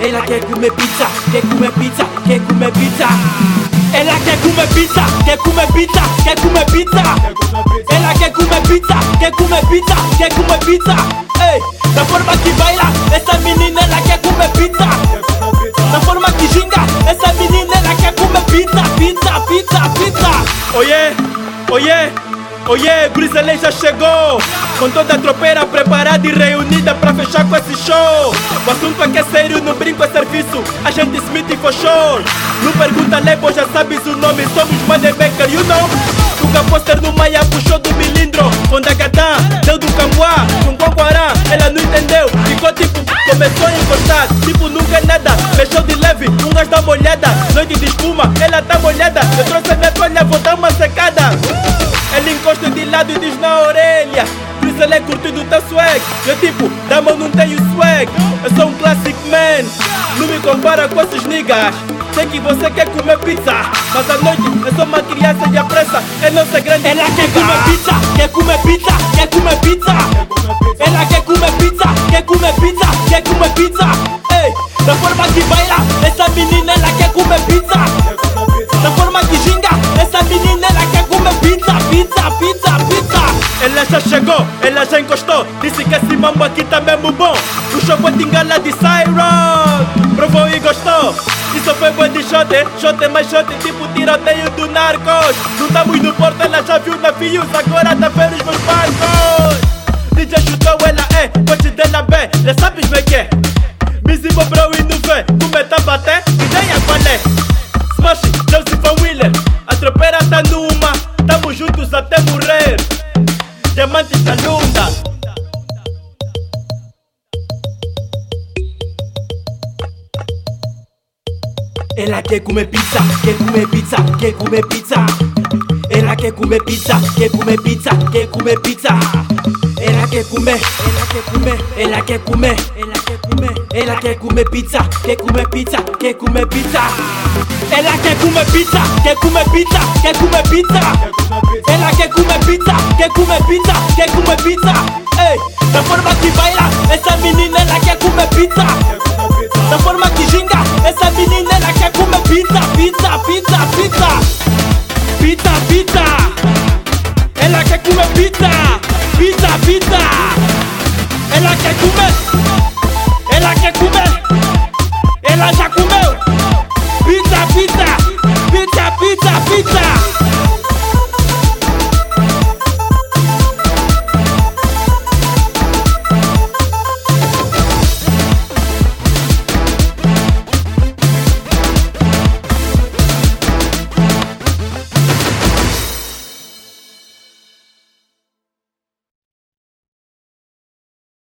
Ella que come pizza, que come pizza, que come pizza. Ella que come pizza, que come pizza, que come pizza. Ella que come pizza, que come pizza, que come pizza. La forma que baila, esa menina es la que come pizza. La forma que chinga, esa menina es la que come pizza, pizza, pizza, pizza. Oye, oye. Oiê, Grizzly já chegou. Com toda a tropeira preparada e reunida pra fechar com esse show. O assunto aqui é sério, não brinco é serviço. A gente Smith e for sure. Não pergunta label, já sabes o nome. Somos Madebaker, you know. Tuga poster no Maia puxou do milindro. Com Dagatã, deu do Camboá Com Guaguará, ela não entendeu. Ficou tipo, começou a encostar. Tipo nunca é nada, fechou de leve Um gás dá uma olhada, noite de espuma Ela tá molhada, eu trouxe a minha toalha Vou dar uma secada e diz na orelha Por isso ele é curtido teu swag. Eu tipo, dama eu não tenho swag Eu sou um classic man. Não me compara com esses niggas. Sei que você quer comer pizza Mas à noite eu sou uma criança e a pressa É não ser grande Ela quer comer pizza, quer comer pizza, quer comer pizza. Ela quer comer pizza, quer comer pizza, quer comer pizza. Ei, da forma que baila, essa menina ela quer Ela já chegou, ela já encostou. Disse que esse mambo aqui tá mesmo bom. Puxou a tingala de Cyron Provou e gostou. Isso foi bom de shot, shot mais shot Tipo tiroteio do narcos. Não estamos no porto, ela já viu navios Agora tá vendo os meus barcos. DJ chutou, ela é, coach dela bem Já sabes bem que é E la che come pizza, che come pizza, che come pizza. E la che come pizza, che come pizza, che come pizza. E la che come, e la che come, e la che come, e la che come, e la che come pizza, che come pizza, che come pizza. E la che come pizza, che come pizza, che come pizza. E la che come pizza, che come pizza, che come pizza. Ehi, la forma che baila, esa menina è la che come pizza. La forma que ginga, essa menina pita, pita, pita, pita. Es la que come pita, pita, pita. Es la que come.